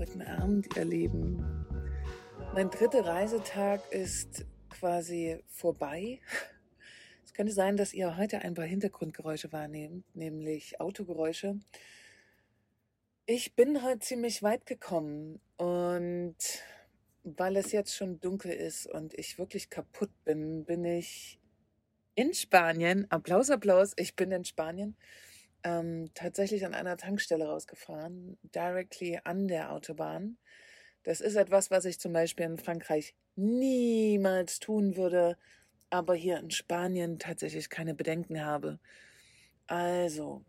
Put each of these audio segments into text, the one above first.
Guten Abend, ihr Lieben. Mein dritter Reisetag ist quasi vorbei. Es könnte sein, dass ihr heute ein paar Hintergrundgeräusche wahrnehmt, nämlich Autogeräusche. Ich bin heute ziemlich weit gekommen und weil es jetzt schon dunkel ist und ich wirklich kaputt bin, bin ich in Spanien. Applaus, Applaus, ich bin in Spanien ähm, tatsächlich an einer Tankstelle rausgefahren, directly an der Autobahn. Das ist etwas, was ich zum Beispiel in Frankreich niemals tun würde, aber hier in Spanien tatsächlich keine Bedenken habe. Also,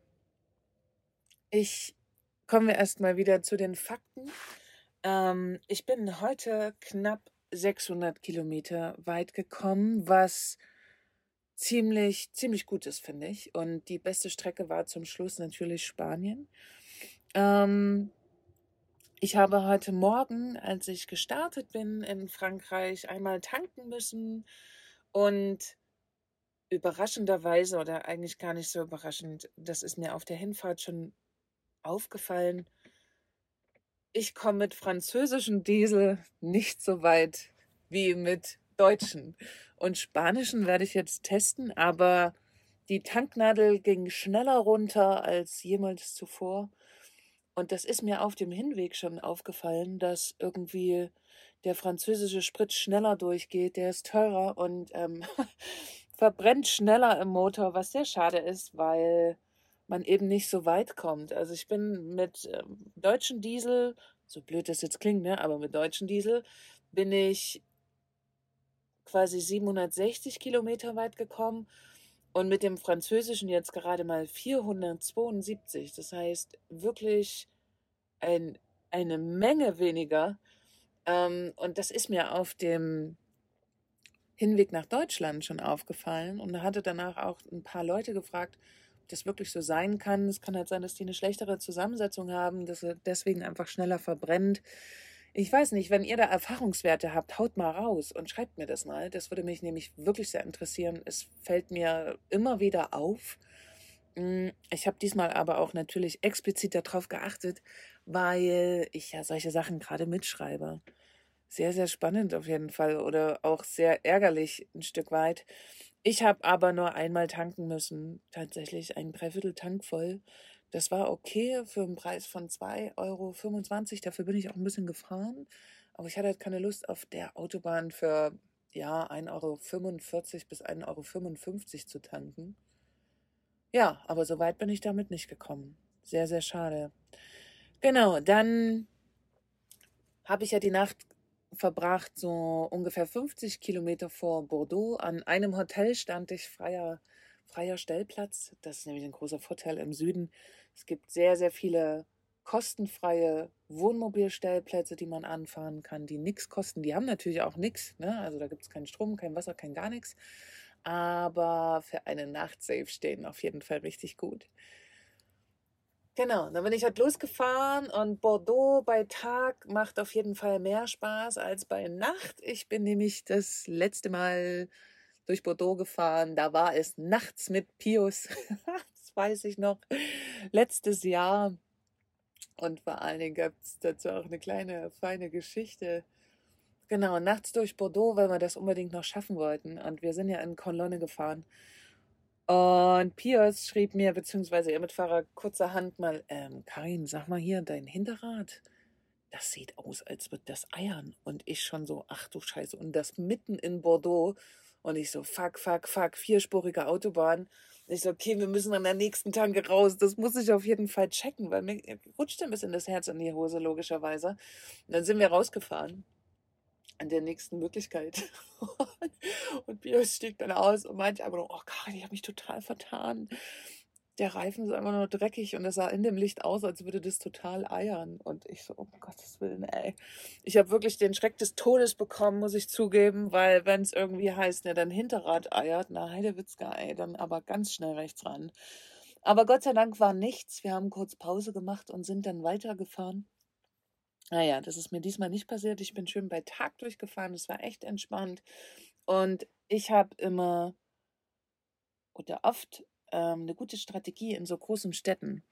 ich komme erstmal wieder zu den Fakten. Ähm, ich bin heute knapp 600 Kilometer weit gekommen, was ziemlich, ziemlich gut ist, finde ich. Und die beste Strecke war zum Schluss natürlich Spanien. Ähm, ich habe heute Morgen, als ich gestartet bin in Frankreich, einmal tanken müssen und überraschenderweise oder eigentlich gar nicht so überraschend, das ist mir auf der Hinfahrt schon aufgefallen. Ich komme mit französischem Diesel nicht so weit wie mit deutschen. Und spanischen werde ich jetzt testen, aber die Tanknadel ging schneller runter als jemals zuvor. Und das ist mir auf dem Hinweg schon aufgefallen, dass irgendwie der französische Sprit schneller durchgeht, der ist teurer und ähm, verbrennt schneller im Motor, was sehr schade ist, weil man eben nicht so weit kommt. Also ich bin mit ähm, deutschen Diesel, so blöd das jetzt klingt, ne, aber mit deutschen Diesel bin ich quasi 760 Kilometer weit gekommen und mit dem Französischen jetzt gerade mal 472. Das heißt wirklich ein, eine Menge weniger. Ähm, und das ist mir auf dem Hinweg nach Deutschland schon aufgefallen und hatte danach auch ein paar Leute gefragt, ob das wirklich so sein kann. Es kann halt sein, dass die eine schlechtere Zusammensetzung haben, dass er deswegen einfach schneller verbrennt. Ich weiß nicht, wenn ihr da Erfahrungswerte habt, haut mal raus und schreibt mir das mal. Das würde mich nämlich wirklich sehr interessieren. Es fällt mir immer wieder auf. Hm, ich habe diesmal aber auch natürlich explizit darauf geachtet, weil ich ja solche Sachen gerade mitschreibe. Sehr, sehr spannend auf jeden Fall oder auch sehr ärgerlich ein Stück weit. Ich habe aber nur einmal tanken müssen, tatsächlich ein Dreiviertel Tank voll. Das war okay für einen Preis von 2,25 Euro. Dafür bin ich auch ein bisschen gefahren. Aber ich hatte halt keine Lust, auf der Autobahn für ja, 1,45 Euro bis 1,55 Euro zu tanken. Ja, aber so weit bin ich damit nicht gekommen. Sehr, sehr schade. Genau, dann habe ich ja die Nacht verbracht, so ungefähr 50 Kilometer vor Bordeaux. An einem Hotel stand ich freier, freier Stellplatz. Das ist nämlich ein großer Vorteil im Süden. Es gibt sehr, sehr viele kostenfreie Wohnmobilstellplätze, die man anfahren kann, die nichts kosten. Die haben natürlich auch nichts. Ne? Also da gibt es keinen Strom, kein Wasser, kein gar nichts. Aber für eine Nacht safe stehen auf jeden Fall richtig gut. Genau, dann bin ich halt losgefahren und Bordeaux bei Tag macht auf jeden Fall mehr Spaß als bei Nacht. Ich bin nämlich das letzte Mal durch Bordeaux gefahren. Da war es nachts mit Pius. weiß ich noch, letztes Jahr. Und vor allen Dingen gab es dazu auch eine kleine, feine Geschichte. Genau, nachts durch Bordeaux, weil wir das unbedingt noch schaffen wollten. Und wir sind ja in Kolonne gefahren. Und Piers schrieb mir, beziehungsweise ihr Mitfahrer, kurzerhand mal, ähm, Karin, sag mal hier, dein Hinterrad, das sieht aus, als würde das eiern. Und ich schon so, ach du Scheiße. Und das mitten in Bordeaux. Und ich so, fuck, fuck, fuck, vierspurige Autobahn. Ich so, okay, wir müssen an der nächsten Tanke raus. Das muss ich auf jeden Fall checken, weil mir rutscht ein bisschen das Herz in die Hose, logischerweise. Und dann sind wir rausgefahren. An der nächsten Möglichkeit. und Bios stieg dann aus und meinte einfach oh Gott, ich habe mich total vertan der Reifen ist einfach nur dreckig und es sah in dem Licht aus, als würde das total eiern. Und ich so, um Gottes Willen, ey. Ich habe wirklich den Schreck des Todes bekommen, muss ich zugeben, weil wenn es irgendwie heißt, ne, dein Hinterrad eiert, na Heidewitzka, ey, dann aber ganz schnell rechts ran. Aber Gott sei Dank war nichts. Wir haben kurz Pause gemacht und sind dann weitergefahren. Naja, das ist mir diesmal nicht passiert. Ich bin schön bei Tag durchgefahren. Es war echt entspannt. Und ich habe immer oder oft ähm, eine gute Strategie in so großen Städten.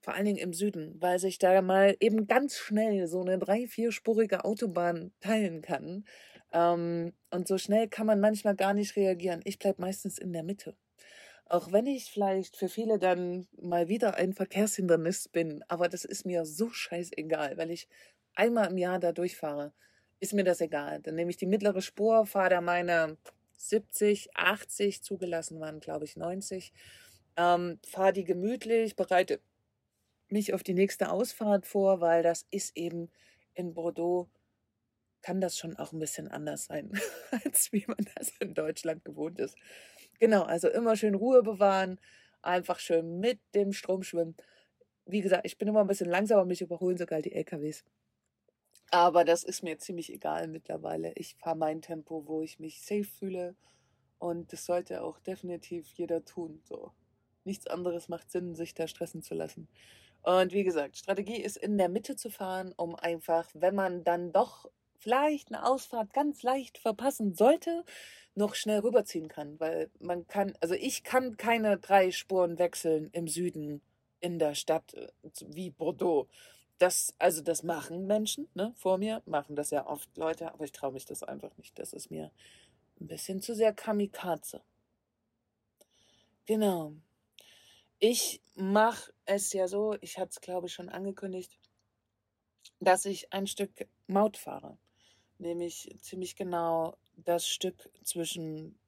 vor allen Dingen im Süden, weil sich da mal eben ganz schnell so eine drei, vierspurige Autobahn teilen kann. Ähm, und so schnell kann man manchmal gar nicht reagieren. Ich bleibe meistens in der Mitte. Auch wenn ich vielleicht für viele dann mal wieder ein Verkehrshindernis bin, aber das ist mir so scheißegal, weil ich einmal im Jahr da durchfahre, ist mir das egal. Dann nehme ich die mittlere Spur, fahre da meine 70, 80, zugelassen waren, glaube ich, 90. Ähm, fahre die gemütlich, bereite mich auf die nächste Ausfahrt vor, weil das ist eben in Bordeaux, kann das schon auch ein bisschen anders sein, als wie man das in Deutschland gewohnt ist. Genau, also immer schön Ruhe bewahren, einfach schön mit dem Strom schwimmen. Wie gesagt, ich bin immer ein bisschen langsamer, mich überholen sogar die LKWs. Aber das ist mir ziemlich egal mittlerweile. Ich fahre mein Tempo, wo ich mich safe fühle. Und das sollte auch definitiv jeder tun. So. Nichts anderes macht Sinn, sich da stressen zu lassen. Und wie gesagt, Strategie ist in der Mitte zu fahren, um einfach, wenn man dann doch vielleicht eine Ausfahrt ganz leicht verpassen sollte, noch schnell rüberziehen kann. Weil man kann, also ich kann keine drei Spuren wechseln im Süden in der Stadt äh, wie Bordeaux das, also das machen Menschen, ne, vor mir, machen das ja oft Leute, aber ich traue mich das einfach nicht. Das ist mir ein bisschen zu sehr Kamikaze. Genau. Ich mache es ja so, ich hatte es glaube ich schon angekündigt, dass ich ein Stück Maut fahre. Nämlich ziemlich genau das Stück zwischen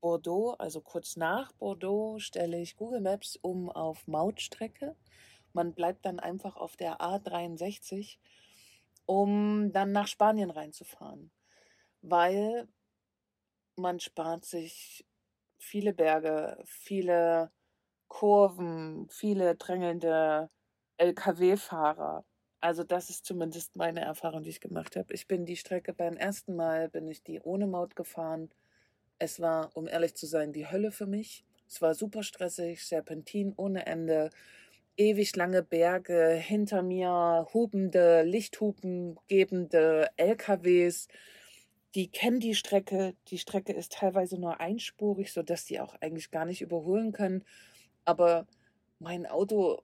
Bordeaux, also kurz nach Bordeaux, stelle ich Google Maps um auf Mautstrecke man bleibt dann einfach auf der A63, um dann nach Spanien reinzufahren, weil man spart sich viele Berge, viele Kurven, viele drängelnde LKW-Fahrer. Also das ist zumindest meine Erfahrung, die ich gemacht habe. Ich bin die Strecke beim ersten Mal, bin ich die ohne Maut gefahren. Es war, um ehrlich zu sein, die Hölle für mich. Es war super stressig, Serpentin ohne Ende ewig lange Berge, hinter mir hubende, Lichthupen gebende LKWs. Die kennen die Strecke. Die Strecke ist teilweise nur einspurig, sodass die auch eigentlich gar nicht überholen können. Aber mein Auto,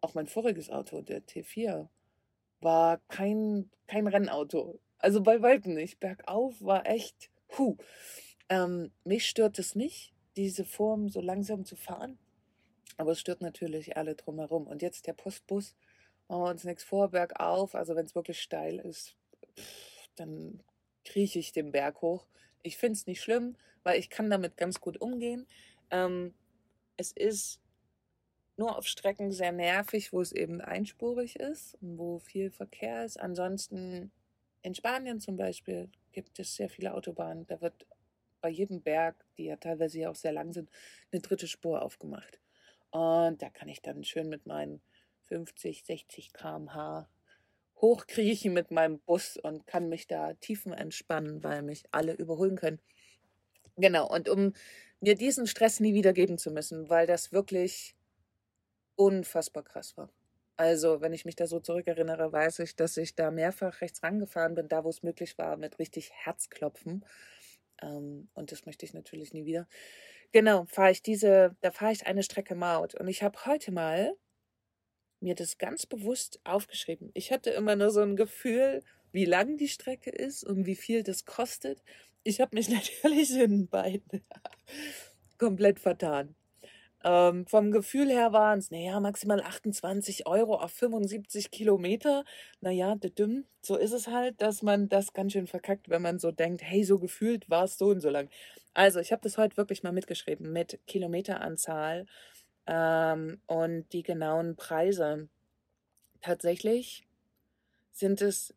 auch mein voriges Auto, der T4, war kein, kein Rennauto. Also bei weitem nicht. Bergauf war echt, puh. Ähm, mich stört es nicht, diese Form so langsam zu fahren. Aber es stört natürlich alle drumherum. Und jetzt der Postbus, machen wir uns nichts vor, bergauf. Also wenn es wirklich steil ist, dann krieche ich den Berg hoch. Ich finde es nicht schlimm, weil ich kann damit ganz gut umgehen. Ähm, es ist nur auf Strecken sehr nervig, wo es eben einspurig ist und wo viel Verkehr ist. Ansonsten in Spanien zum Beispiel gibt es sehr viele Autobahnen. Da wird bei jedem Berg, die ja teilweise ja auch sehr lang sind, eine dritte Spur aufgemacht. Und da kann ich dann schön mit meinen 50, 60 km/h hochkriechen mit meinem Bus und kann mich da tiefen entspannen, weil mich alle überholen können. Genau, und um mir diesen Stress nie wieder geben zu müssen, weil das wirklich unfassbar krass war. Also, wenn ich mich da so zurückerinnere, weiß ich, dass ich da mehrfach rechts rangefahren bin, da wo es möglich war, mit richtig Herzklopfen. Ähm, und das möchte ich natürlich nie wieder. Genau, fahre ich diese, da fahre ich eine Strecke Maut. Und ich habe heute mal mir das ganz bewusst aufgeschrieben. Ich hatte immer nur so ein Gefühl, wie lang die Strecke ist und wie viel das kostet. Ich habe mich natürlich in beiden komplett vertan. Ähm, vom Gefühl her waren es, naja, maximal 28 Euro auf 75 Kilometer. Naja, so ist es halt, dass man das ganz schön verkackt, wenn man so denkt, hey, so gefühlt war es so und so lang. Also, ich habe das heute wirklich mal mitgeschrieben mit Kilometeranzahl ähm, und die genauen Preise. Tatsächlich sind es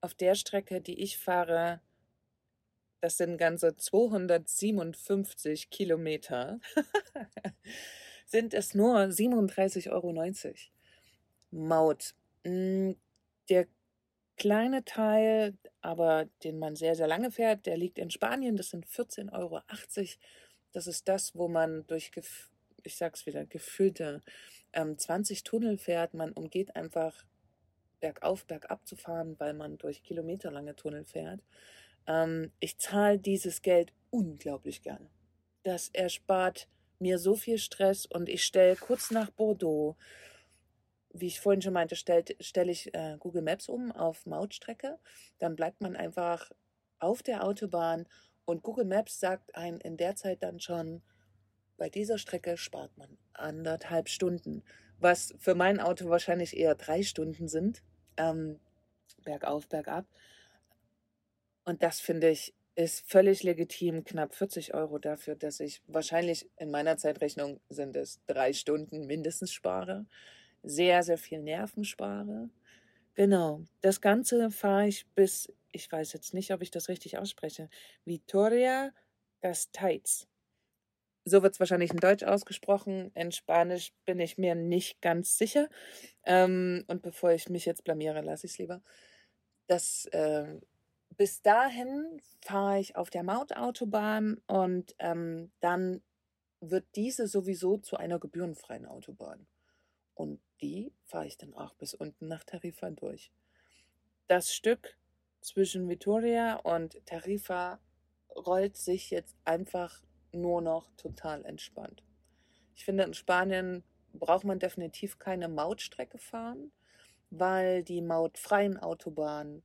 auf der Strecke, die ich fahre, das sind ganze 257 Kilometer, sind es nur 37,90 Euro. Maut. Hm, der kleine Teil, aber den man sehr, sehr lange fährt, der liegt in Spanien. Das sind 14,80 Euro. Das ist das, wo man durch, ich sag's wieder, gefüllte ähm, 20 Tunnel fährt. Man umgeht einfach bergauf, bergab zu fahren, weil man durch kilometerlange Tunnel fährt. Ähm, ich zahle dieses Geld unglaublich gerne. Das erspart mir so viel Stress und ich stelle kurz nach Bordeaux wie ich vorhin schon meinte, stelle stell ich äh, Google Maps um auf Mautstrecke. Dann bleibt man einfach auf der Autobahn und Google Maps sagt ein in der Zeit dann schon, bei dieser Strecke spart man anderthalb Stunden, was für mein Auto wahrscheinlich eher drei Stunden sind, ähm, bergauf, bergab. Und das finde ich ist völlig legitim, knapp 40 Euro dafür, dass ich wahrscheinlich in meiner Zeitrechnung sind es drei Stunden mindestens spare, sehr, sehr viel Nerven spare. Genau, das Ganze fahre ich bis, ich weiß jetzt nicht, ob ich das richtig ausspreche, Vitoria Gasteiz. So wird es wahrscheinlich in Deutsch ausgesprochen. In Spanisch bin ich mir nicht ganz sicher. Ähm, und bevor ich mich jetzt blamiere, lasse ich es lieber. Das äh, bis dahin fahre ich auf der Mautautobahn und ähm, dann wird diese sowieso zu einer gebührenfreien Autobahn. Und die fahre ich dann auch bis unten nach Tarifa durch. Das Stück zwischen Vitoria und Tarifa rollt sich jetzt einfach nur noch total entspannt. Ich finde, in Spanien braucht man definitiv keine Mautstrecke fahren, weil die mautfreien Autobahnen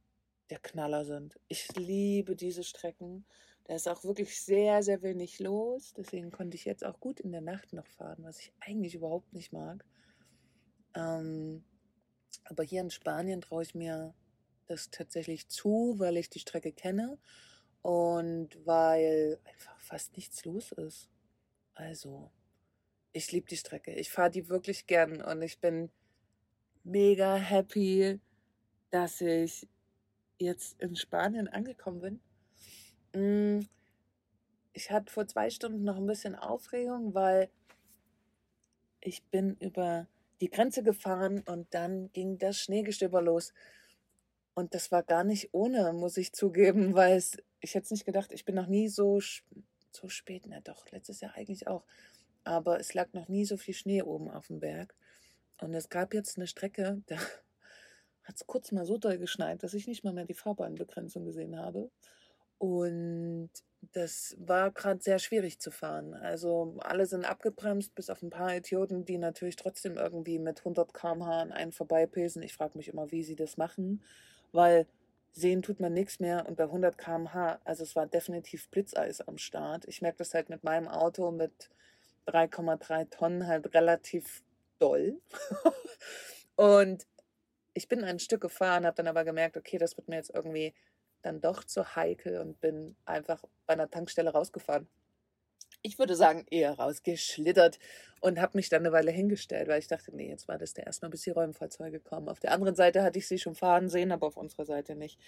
der Knaller sind. Ich liebe diese Strecken. Da ist auch wirklich sehr, sehr wenig los. Deswegen konnte ich jetzt auch gut in der Nacht noch fahren, was ich eigentlich überhaupt nicht mag. Ähm, aber hier in Spanien traue ich mir das tatsächlich zu, weil ich die Strecke kenne und weil einfach fast nichts los ist. Also, ich liebe die Strecke. Ich fahre die wirklich gern und ich bin mega happy, dass ich jetzt in Spanien angekommen bin. Mm, ich hatte vor zwei Stunden noch ein bisschen Aufregung, weil ich bin über die Grenze gefahren und dann ging das Schneegestöber los. Und das war gar nicht ohne, muss ich zugeben, weil es, ich hätte es nicht gedacht, ich bin noch nie so, so spät, na doch, letztes Jahr eigentlich auch. Aber es lag noch nie so viel Schnee oben auf dem Berg. Und es gab jetzt eine Strecke, da hat es kurz mal so doll geschneit, dass ich nicht mal mehr die Fahrbahnbegrenzung gesehen habe. Und das war gerade sehr schwierig zu fahren. Also alle sind abgebremst, bis auf ein paar Idioten, die natürlich trotzdem irgendwie mit 100 km/h an einen vorbeipesen. Ich frage mich immer, wie sie das machen, weil sehen tut man nichts mehr und bei 100 km/h, also es war definitiv Blitzeis am Start. Ich merke das halt mit meinem Auto mit 3,3 Tonnen halt relativ doll. und ich bin ein Stück gefahren, habe dann aber gemerkt, okay, das wird mir jetzt irgendwie dann doch zu heikel und bin einfach bei einer Tankstelle rausgefahren. Ich würde sagen, eher rausgeschlittert und habe mich dann eine Weile hingestellt, weil ich dachte, nee, jetzt war das der erstmal, bis die Räumfahrzeuge kommen. Auf der anderen Seite hatte ich sie schon fahren sehen, aber auf unserer Seite nicht.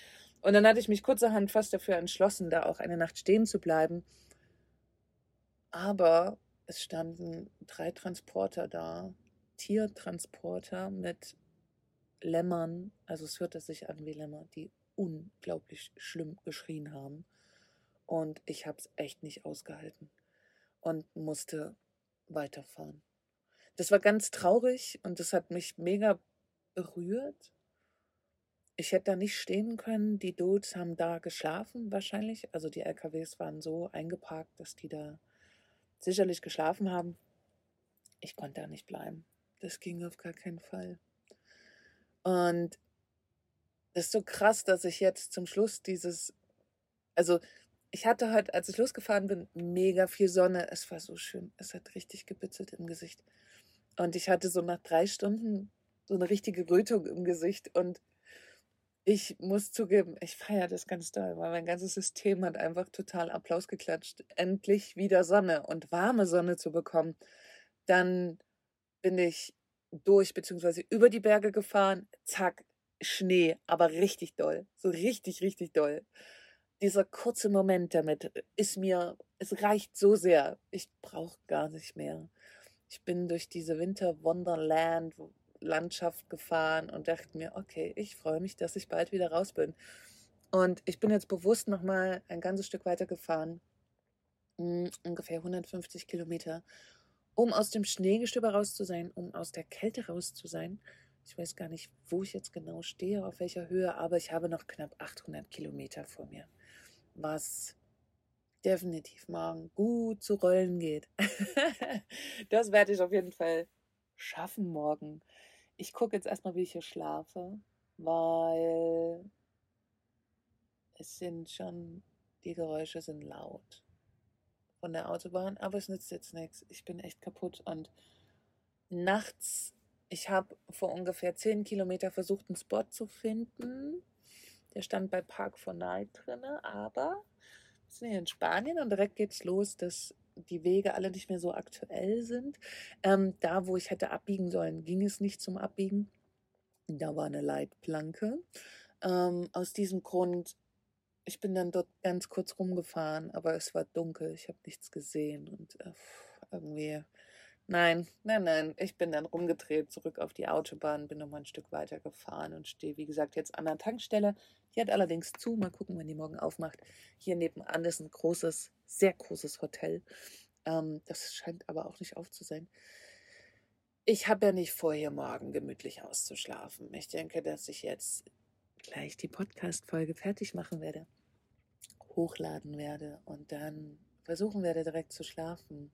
Und dann hatte ich mich kurzerhand fast dafür entschlossen, da auch eine Nacht stehen zu bleiben. Aber es standen drei Transporter da, Tiertransporter mit Lämmern, also es hörte sich an wie Lämmer, die unglaublich schlimm geschrien haben. Und ich habe es echt nicht ausgehalten und musste weiterfahren. Das war ganz traurig und das hat mich mega berührt. Ich hätte da nicht stehen können. Die Dudes haben da geschlafen wahrscheinlich. Also die LKWs waren so eingeparkt, dass die da sicherlich geschlafen haben. Ich konnte da nicht bleiben. Das ging auf gar keinen Fall. Und das ist so krass, dass ich jetzt zum Schluss dieses, also ich hatte halt, als ich losgefahren bin, mega viel Sonne. Es war so schön. Es hat richtig gebitzelt im Gesicht. Und ich hatte so nach drei Stunden so eine richtige Rötung im Gesicht. Und ich muss zugeben, ich feiere das ganz doll, weil mein ganzes System hat einfach total Applaus geklatscht. Endlich wieder Sonne und warme Sonne zu bekommen. Dann bin ich durch bzw. über die Berge gefahren, zack, Schnee, aber richtig doll, so richtig, richtig doll. Dieser kurze Moment damit ist mir, es reicht so sehr, ich brauche gar nicht mehr. Ich bin durch diese Winter Wonderland Landschaft gefahren und dachte mir, okay, ich freue mich, dass ich bald wieder raus bin. Und ich bin jetzt bewusst nochmal ein ganzes Stück weiter gefahren, hm, ungefähr 150 Kilometer um aus dem Schneegestöber raus zu sein, um aus der Kälte raus zu sein. Ich weiß gar nicht, wo ich jetzt genau stehe, auf welcher Höhe, aber ich habe noch knapp 800 Kilometer vor mir, was definitiv morgen gut zu rollen geht. das werde ich auf jeden Fall schaffen morgen. ich gucke jetzt erstmal, wie ich hier schlafe, weil es sind schon, die Geräusche sind laut von der Autobahn, aber es nützt jetzt nichts. Ich bin echt kaputt und nachts, ich habe vor ungefähr zehn Kilometer versucht, einen Spot zu finden. Der stand bei Park for Night drin, aber wir sind hier in Spanien und direkt geht's los, dass die Wege alle nicht mehr so aktuell sind. Ähm, da, wo ich hätte abbiegen sollen, ging es nicht zum Abbiegen. Da war eine Leitplanke. Ähm, aus diesem Grund ich bin dann dort ganz kurz rumgefahren, aber es war dunkel, ich habe nichts gesehen und äh, irgendwie, nein, nein, nein, ich bin dann rumgedreht, zurück auf die Autobahn, bin noch mal ein Stück weiter gefahren und stehe, wie gesagt, jetzt an der Tankstelle. Die hat allerdings zu, mal gucken, wenn die morgen aufmacht. Hier nebenan ist ein großes, sehr großes Hotel. Ähm, das scheint aber auch nicht auf zu sein. Ich habe ja nicht vor, hier morgen gemütlich auszuschlafen. Ich denke, dass ich jetzt gleich die Podcast-Folge fertig machen werde hochladen werde und dann versuchen werde, direkt zu schlafen.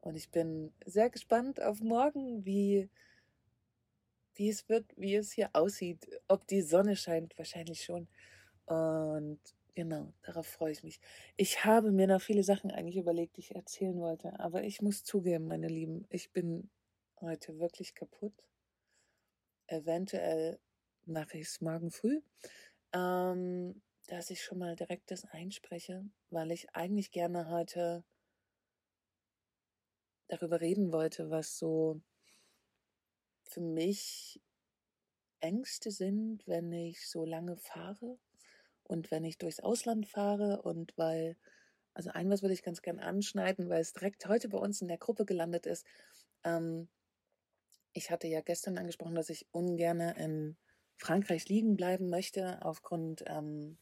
Und ich bin sehr gespannt auf morgen, wie, wie es wird, wie es hier aussieht, ob die Sonne scheint, wahrscheinlich schon. Und genau, darauf freue ich mich. Ich habe mir noch viele Sachen eigentlich überlegt, die ich erzählen wollte, aber ich muss zugeben, meine Lieben, ich bin heute wirklich kaputt. Eventuell mache ich es morgen früh. Ähm, dass ich schon mal direkt das einspreche, weil ich eigentlich gerne heute darüber reden wollte, was so für mich Ängste sind, wenn ich so lange fahre und wenn ich durchs Ausland fahre und weil, also ein was würde ich ganz gern anschneiden, weil es direkt heute bei uns in der Gruppe gelandet ist. Ähm, ich hatte ja gestern angesprochen, dass ich ungern in Frankreich liegen bleiben möchte aufgrund ähm,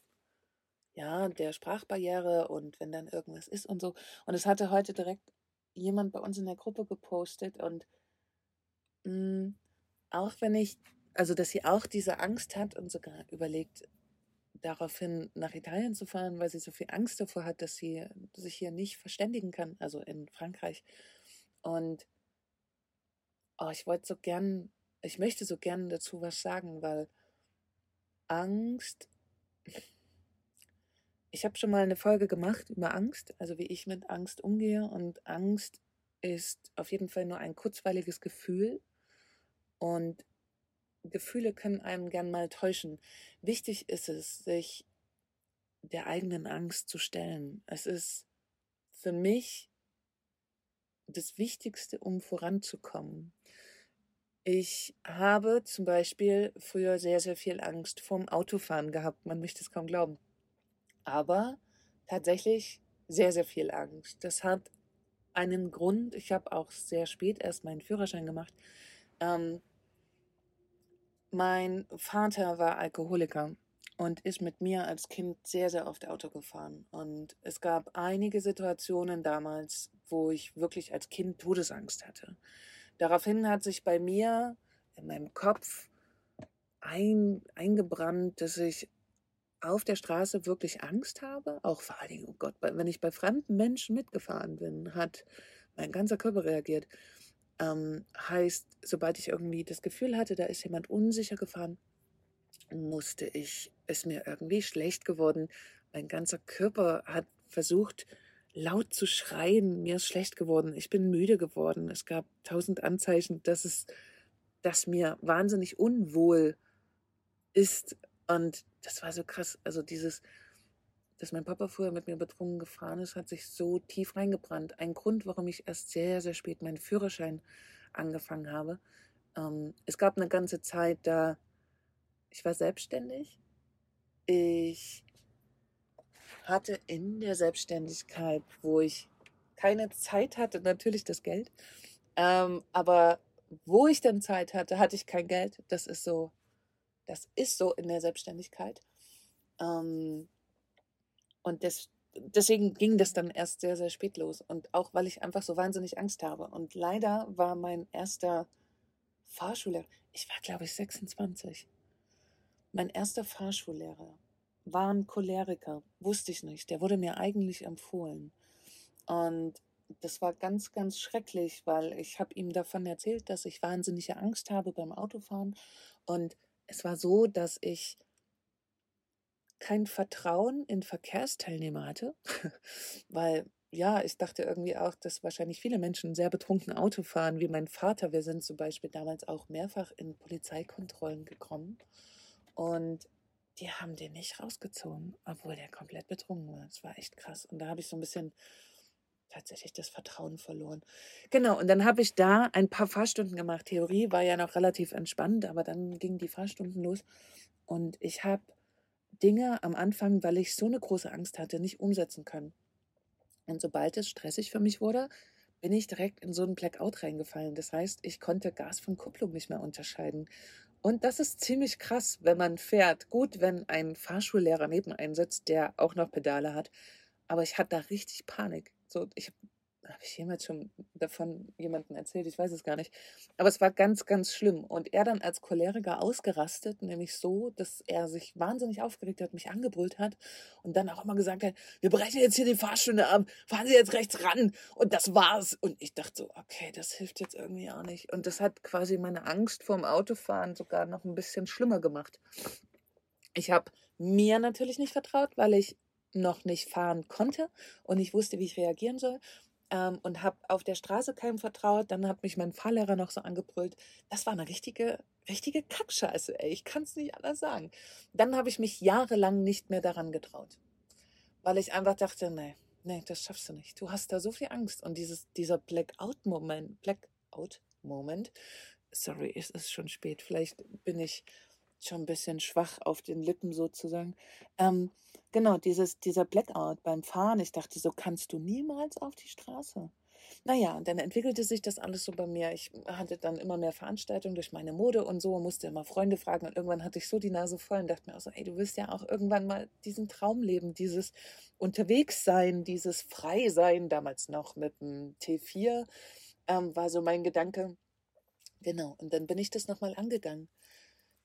ja, der Sprachbarriere und wenn dann irgendwas ist und so. Und es hatte heute direkt jemand bei uns in der Gruppe gepostet und mh, hm, auch wenn ich, also dass sie auch diese Angst hat und sogar überlegt, daraufhin nach Italien zu fahren, weil sie so viel Angst davor hat, dass sie sich hier nicht verständigen kann, also in Frankreich. Und oh, ich wollte so gern, ich möchte so gern dazu was sagen, weil Angst ich habe schon mal eine Folge gemacht über Angst, also wie ich mit Angst umgehe. Und Angst ist auf jeden Fall nur ein kurzweiliges Gefühl. Und Gefühle können einem gern mal täuschen. Wichtig ist es, sich der eigenen Angst zu stellen. Es ist für mich das Wichtigste, um voranzukommen. Ich habe zum Beispiel früher sehr, sehr viel Angst vorm Autofahren gehabt. Man möchte es kaum glauben aber tatsächlich sehr, sehr viel Angst. Das hat einen Grund. Ich habe auch sehr spät erst meinen Führerschein gemacht. Ähm, mein Vater war Alkoholiker und ist mit mir als Kind sehr, sehr oft Auto gefahren. Und es gab einige Situationen damals, wo ich wirklich als Kind Todesangst hatte. Daraufhin hat sich bei mir in meinem Kopf ein, eingebrannt, dass ich auf der Straße wirklich Angst habe, auch vor Dingen, oh Gott, wenn ich bei fremden Menschen mitgefahren bin, hat mein ganzer Körper reagiert. Ähm, heißt, sobald ich irgendwie das Gefühl hatte, da ist jemand unsicher gefahren, musste ich, ist mir irgendwie schlecht geworden. Mein ganzer Körper hat versucht, laut zu schreien. Mir ist schlecht geworden. Ich bin müde geworden. Es gab tausend Anzeichen, dass es, dass mir wahnsinnig unwohl ist und das war so krass. Also dieses, dass mein Papa früher mit mir betrunken gefahren ist, hat sich so tief reingebrannt. Ein Grund, warum ich erst sehr, sehr spät meinen Führerschein angefangen habe. Ähm, es gab eine ganze Zeit, da ich war selbstständig. Ich hatte in der Selbstständigkeit, wo ich keine Zeit hatte, natürlich das Geld. Ähm, aber wo ich dann Zeit hatte, hatte ich kein Geld. Das ist so das ist so in der Selbstständigkeit. Ähm, und das, deswegen ging das dann erst sehr, sehr spät los. Und auch, weil ich einfach so wahnsinnig Angst habe. Und leider war mein erster Fahrschullehrer, ich war, glaube ich, 26. Mein erster Fahrschullehrer war ein Choleriker, wusste ich nicht. Der wurde mir eigentlich empfohlen. Und das war ganz, ganz schrecklich, weil ich habe ihm davon erzählt, dass ich wahnsinnige Angst habe beim Autofahren. Und es war so, dass ich kein Vertrauen in Verkehrsteilnehmer hatte, weil ja, ich dachte irgendwie auch, dass wahrscheinlich viele Menschen sehr betrunken Auto fahren, wie mein Vater. Wir sind zum Beispiel damals auch mehrfach in Polizeikontrollen gekommen und die haben den nicht rausgezogen, obwohl der komplett betrunken war. Das war echt krass. Und da habe ich so ein bisschen tatsächlich das Vertrauen verloren. Genau, und dann habe ich da ein paar Fahrstunden gemacht. Theorie war ja noch relativ entspannt, aber dann gingen die Fahrstunden los und ich habe Dinge am Anfang, weil ich so eine große Angst hatte, nicht umsetzen können. Und sobald es stressig für mich wurde, bin ich direkt in so einen Blackout reingefallen. Das heißt, ich konnte Gas von Kupplung nicht mehr unterscheiden. Und das ist ziemlich krass, wenn man fährt. Gut, wenn ein Fahrschullehrer neben einem sitzt, der auch noch Pedale hat. Aber ich hatte da richtig Panik. So, ich habe ich jemals schon davon jemandem erzählt? Ich weiß es gar nicht. Aber es war ganz, ganz schlimm. Und er dann als Choleriker ausgerastet, nämlich so, dass er sich wahnsinnig aufgeregt hat, mich angebrüllt hat und dann auch immer gesagt hat, wir brechen jetzt hier die Fahrstunde ab, fahren Sie jetzt rechts ran und das war's. Und ich dachte so, okay, das hilft jetzt irgendwie auch nicht. Und das hat quasi meine Angst vorm Autofahren sogar noch ein bisschen schlimmer gemacht. Ich habe mir natürlich nicht vertraut, weil ich noch nicht fahren konnte und ich wusste, wie ich reagieren soll ähm, und habe auf der Straße keinem vertraut. Dann hat mich mein Fahrlehrer noch so angebrüllt. Das war eine richtige, richtige Kackscheiße, ey. Ich kann es nicht anders sagen. Dann habe ich mich jahrelang nicht mehr daran getraut, weil ich einfach dachte, nee, nee, das schaffst du nicht. Du hast da so viel Angst und dieses, dieser Blackout-Moment, Blackout-Moment, sorry, es ist schon spät. Vielleicht bin ich schon ein bisschen schwach auf den Lippen sozusagen. Ähm, genau, dieses, dieser Blackout beim Fahren. Ich dachte, so kannst du niemals auf die Straße. Naja, und dann entwickelte sich das alles so bei mir. Ich hatte dann immer mehr Veranstaltungen durch meine Mode und so, musste immer Freunde fragen und irgendwann hatte ich so die Nase voll und dachte mir auch so, ey, du willst ja auch irgendwann mal diesen Traum leben, dieses Unterwegssein, dieses Freisein, damals noch mit dem T4, ähm, war so mein Gedanke. Genau, und dann bin ich das nochmal angegangen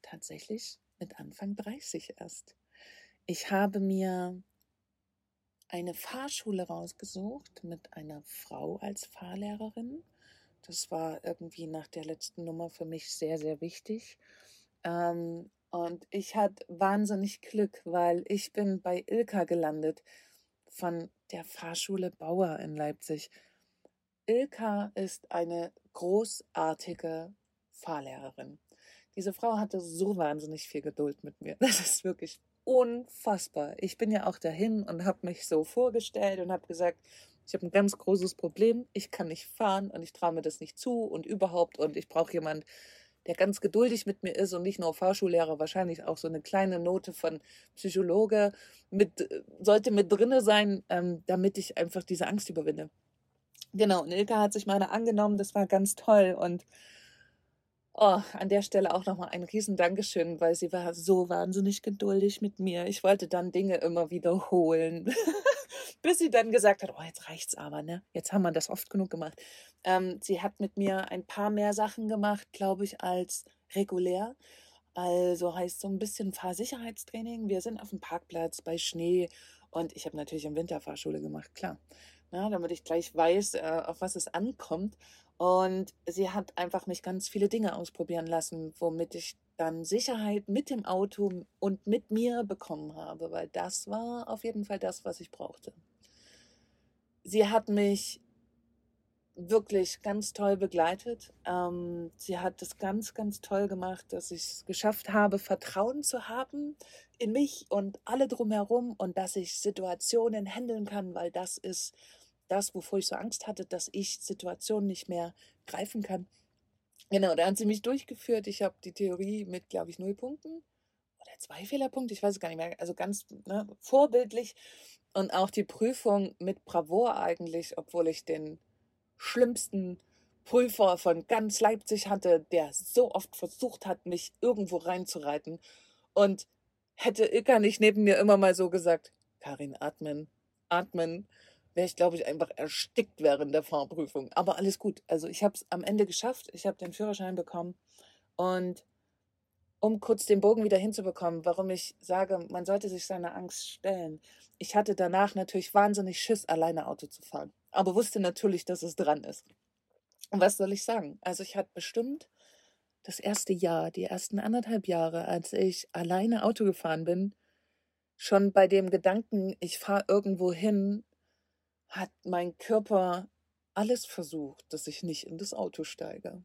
tatsächlich mit Anfang 30 erst. Ich habe mir eine Fahrschule rausgesucht mit einer Frau als Fahrlehrerin. Das war irgendwie nach der letzten Nummer für mich sehr, sehr wichtig. Ähm, und ich hatte wahnsinnig Glück, weil ich bin bei Ilka gelandet von der Fahrschule Bauer in Leipzig. Ilka ist eine großartige Fahrlehrerin. Diese Frau hatte so wahnsinnig viel Geduld mit mir. Das ist wirklich unfassbar. Ich bin ja auch dahin und habe mich so vorgestellt und habe gesagt, ich habe ein ganz großes Problem. Ich kann nicht fahren und ich traue mir das nicht zu und überhaupt. Und ich brauche jemand, der ganz geduldig mit mir ist und nicht nur Fahrschullehrer, wahrscheinlich auch so eine kleine Note von Psychologe mit, sollte mit drinne sein, ähm, damit ich einfach diese Angst überwinde. Genau, und Ilka hat sich meine angenommen, das war ganz toll und Oh, an der Stelle auch nochmal ein riesen Dankeschön, weil sie war so wahnsinnig geduldig mit mir. Ich wollte dann Dinge immer wiederholen, bis sie dann gesagt hat, oh, jetzt reicht's aber, ne? Jetzt haben wir das oft genug gemacht. Ähm, sie hat mit mir ein paar mehr Sachen gemacht, glaube ich, als regulär. Also heißt so ein bisschen Fahrsicherheitstraining. Wir sind auf dem Parkplatz bei Schnee und ich habe natürlich im Winter Fahrschule gemacht, klar. Na, damit ich gleich weiß, äh, auf was es ankommt. Und sie hat einfach mich ganz viele Dinge ausprobieren lassen, womit ich dann Sicherheit mit dem Auto und mit mir bekommen habe, weil das war auf jeden Fall das, was ich brauchte. Sie hat mich wirklich ganz toll begleitet. Ähm, sie hat es ganz, ganz toll gemacht, dass ich es geschafft habe, Vertrauen zu haben in mich und alle drumherum und dass ich Situationen handeln kann, weil das ist das, wovor ich so Angst hatte, dass ich Situationen nicht mehr greifen kann. Genau, da hat sie mich durchgeführt. Ich habe die Theorie mit, glaube ich, null Punkten oder zwei Fehlerpunkte, ich weiß es gar nicht mehr. Also ganz ne, vorbildlich. Und auch die Prüfung mit Bravour eigentlich, obwohl ich den schlimmsten Prüfer von ganz Leipzig hatte, der so oft versucht hat, mich irgendwo reinzureiten. Und hätte Ilka nicht neben mir immer mal so gesagt, Karin, atmen, atmen wäre ich, glaube ich, einfach erstickt während der Fahrprüfung. Aber alles gut. Also ich habe es am Ende geschafft. Ich habe den Führerschein bekommen. Und um kurz den Bogen wieder hinzubekommen, warum ich sage, man sollte sich seiner Angst stellen. Ich hatte danach natürlich wahnsinnig Schiss, alleine Auto zu fahren, aber wusste natürlich, dass es dran ist. Und was soll ich sagen? Also ich hatte bestimmt das erste Jahr, die ersten anderthalb Jahre, als ich alleine Auto gefahren bin, schon bei dem Gedanken, ich fahre irgendwo hin, hat mein Körper alles versucht, dass ich nicht in das Auto steige.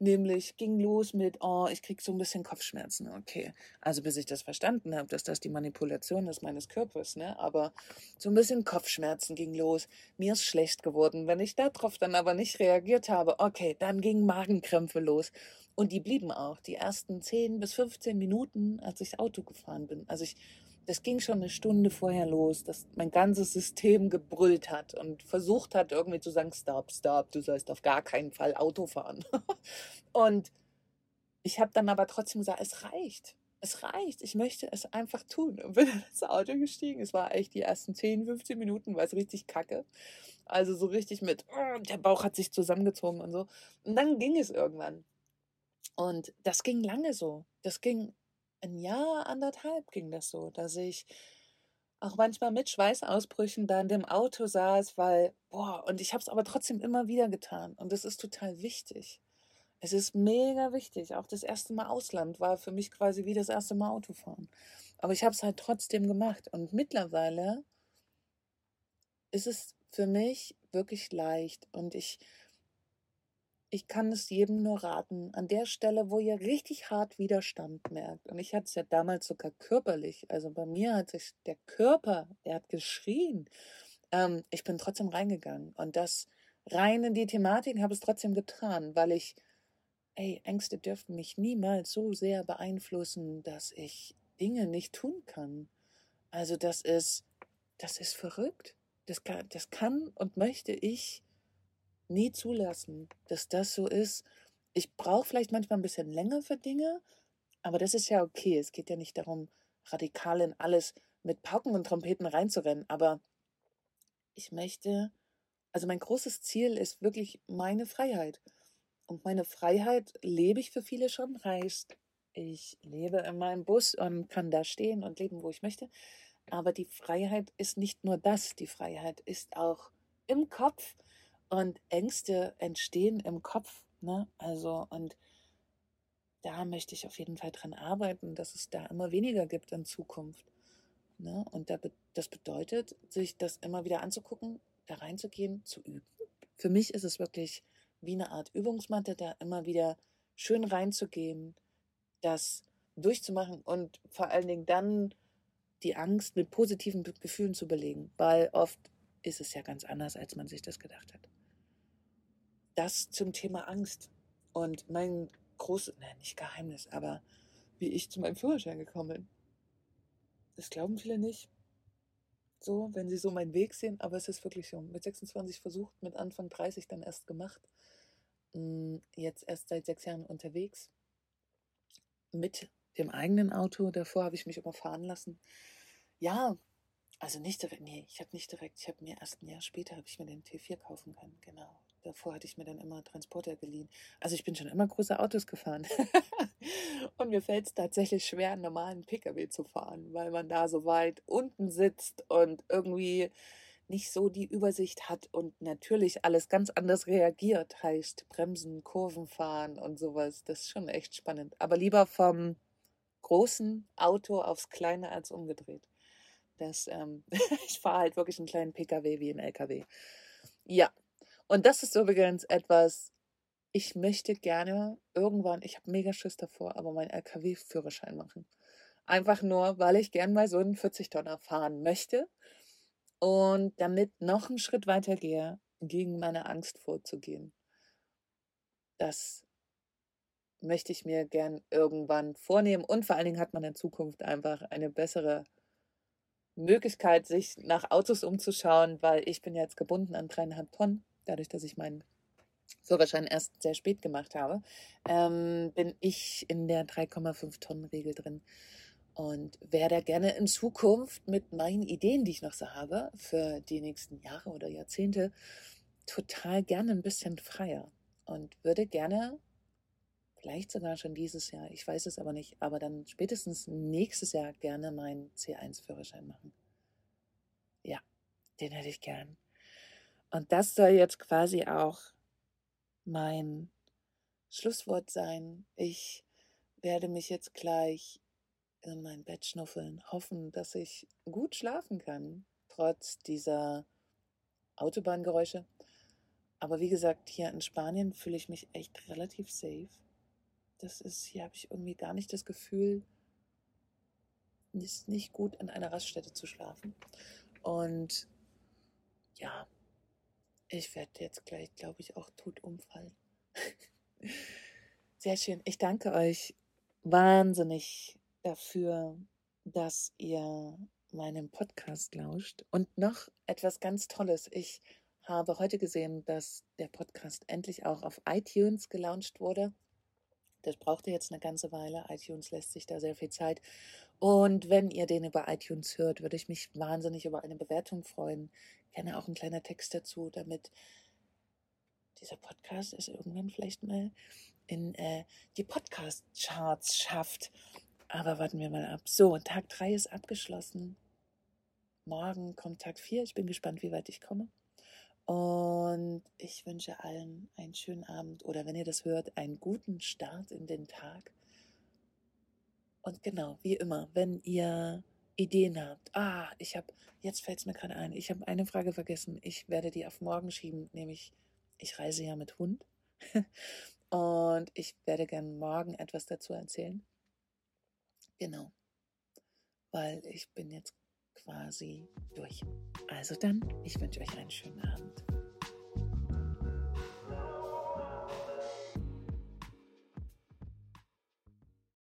Nämlich ging los mit, oh, ich krieg so ein bisschen Kopfschmerzen. Okay, also bis ich das verstanden habe, dass das die Manipulation ist meines Körpers, ne? Aber so ein bisschen Kopfschmerzen ging los. Mir ist schlecht geworden. Wenn ich darauf dann aber nicht reagiert habe, okay, dann gingen Magenkrämpfe los. Und die blieben auch die ersten 10 bis 15 Minuten, als ich Auto gefahren bin. Also ich das ging schon eine Stunde vorher los, dass mein ganzes System gebrüllt hat und versucht hat, irgendwie zu sagen, stop, stop, du sollst auf gar keinen Fall Auto fahren. und ich habe dann aber trotzdem gesagt, es reicht. Es reicht. Ich möchte es einfach tun. Und bin in das Auto gestiegen. Es war echt die ersten 10, 15 Minuten, war es richtig kacke. Also so richtig mit, oh, der Bauch hat sich zusammengezogen und so. Und dann ging es irgendwann. Und das ging lange so. Das ging ein Jahr, anderthalb ging das so, dass ich auch manchmal mit Schweißausbrüchen da in dem Auto saß, weil, boah, und ich habe es aber trotzdem immer wieder getan. Und das ist total wichtig. Es ist mega wichtig. Auch das erste Mal Ausland war für mich quasi wie das erste Mal Autofahren. Aber ich habe es halt trotzdem gemacht. Und mittlerweile ist es für mich wirklich leicht. Und ich ich kann es jedem nur raten, an der Stelle, wo ihr richtig hart Widerstand merkt. Und ich hatte es ja damals sogar körperlich. Also bei mir hat sich der Körper, der hat geschrien. Ähm, ich bin trotzdem reingegangen. Und das rein in die Thematik habe es trotzdem getan, weil ich, ey, Ängste dürfen mich niemals so sehr beeinflussen, dass ich Dinge nicht tun kann. Also das ist, das ist verrückt. Das kann, das kann und möchte ich nie zulassen, dass das so ist. Ich brauche vielleicht manchmal ein bisschen länger für Dinge, aber das ist ja okay. Es geht ja nicht darum, radikal in alles mit Pauken und Trompeten reinzurennen, aber ich möchte, also mein großes Ziel ist wirklich meine Freiheit. Und meine Freiheit lebe ich für viele schon, heißt, ich lebe in meinem Bus und kann da stehen und leben, wo ich möchte. Aber die Freiheit ist nicht nur das, die Freiheit ist auch im Kopf und Ängste entstehen im Kopf. Ne? Also, und da möchte ich auf jeden Fall dran arbeiten, dass es da immer weniger gibt in Zukunft. Ne? Und da, das bedeutet, sich das immer wieder anzugucken, da reinzugehen, zu üben. Für mich ist es wirklich wie eine Art Übungsmatte, da immer wieder schön reinzugehen, das durchzumachen und vor allen Dingen dann die Angst mit positiven Gefühlen zu belegen, weil oft ist es ja ganz anders, als man sich das gedacht hat das zum Thema Angst. Und mein großes, nein, nicht Geheimnis, aber wie ich zu meinem Führerschein gekommen bin. Das glauben viele nicht. So, wenn sie so meinen Weg sehen, aber es ist wirklich so. Mit 26 versucht, mit Anfang 30 dann erst gemacht. Hm, jetzt erst seit sechs Jahren unterwegs. Mit dem eigenen Auto. Davor habe ich mich überfahren lassen. Ja, also nicht direkt, nee, ich habe nicht direkt, ich habe mir erst ein Jahr später, habe ich mir den T4 kaufen können, genau. Davor hatte ich mir dann immer Transporter geliehen. Also ich bin schon immer große Autos gefahren. und mir fällt es tatsächlich schwer, einen normalen Pkw zu fahren, weil man da so weit unten sitzt und irgendwie nicht so die Übersicht hat und natürlich alles ganz anders reagiert, heißt Bremsen, Kurven fahren und sowas. Das ist schon echt spannend. Aber lieber vom großen Auto aufs kleine als umgedreht. Das, ähm, ich fahre halt wirklich einen kleinen Pkw wie ein LKW. Ja, und das ist übrigens etwas, ich möchte gerne irgendwann, ich habe mega Schiss davor, aber meinen LKW-Führerschein machen. Einfach nur, weil ich gern mal so einen 40-Tonner fahren möchte und damit noch einen Schritt weiter gehe, gegen meine Angst vorzugehen. Das möchte ich mir gern irgendwann vornehmen und vor allen Dingen hat man in Zukunft einfach eine bessere Möglichkeit, sich nach Autos umzuschauen, weil ich bin jetzt gebunden an dreieinhalb Tonnen dadurch, dass ich meinen Führerschein erst sehr spät gemacht habe, ähm, bin ich in der 3,5 Tonnen Regel drin und werde gerne in Zukunft mit meinen Ideen, die ich noch so habe, für die nächsten Jahre oder Jahrzehnte, total gerne ein bisschen freier und würde gerne vielleicht sogar schon dieses Jahr, ich weiß es aber nicht, aber dann spätestens nächstes Jahr gerne meinen C1-Führerschein machen. Ja, den hätte ich gern. Und das soll jetzt quasi auch mein Schlusswort sein. Ich werde mich jetzt gleich in mein Bett schnuffeln, hoffen, dass ich gut schlafen kann, trotz dieser Autobahngeräusche. Aber wie gesagt, hier in Spanien fühle ich mich echt relativ safe. Das ist, hier habe ich irgendwie gar nicht das Gefühl, es ist nicht gut, in einer Raststätte zu schlafen. Und ja, ich werde jetzt gleich, glaube ich, auch tot umfallen. Sehr schön. Ich danke euch wahnsinnig dafür, dass ihr meinem Podcast lauscht. Und noch etwas ganz Tolles. Ich habe heute gesehen, dass der Podcast endlich auch auf iTunes gelauncht wurde. Das brauchte jetzt eine ganze Weile. iTunes lässt sich da sehr viel Zeit. Und wenn ihr den über iTunes hört, würde ich mich wahnsinnig über eine Bewertung freuen. Gerne auch ein kleiner Text dazu, damit dieser Podcast es irgendwann vielleicht mal in äh, die Podcast-Charts schafft. Aber warten wir mal ab. So, Tag 3 ist abgeschlossen. Morgen kommt Tag 4. Ich bin gespannt, wie weit ich komme. Und ich wünsche allen einen schönen Abend oder wenn ihr das hört, einen guten Start in den Tag. Und genau, wie immer, wenn ihr Ideen habt, ah, ich habe, jetzt fällt es mir gerade ein, ich habe eine Frage vergessen, ich werde die auf morgen schieben, nämlich, ich reise ja mit Hund und ich werde gern morgen etwas dazu erzählen. Genau, weil ich bin jetzt quasi durch. Also dann, ich wünsche euch einen schönen Abend.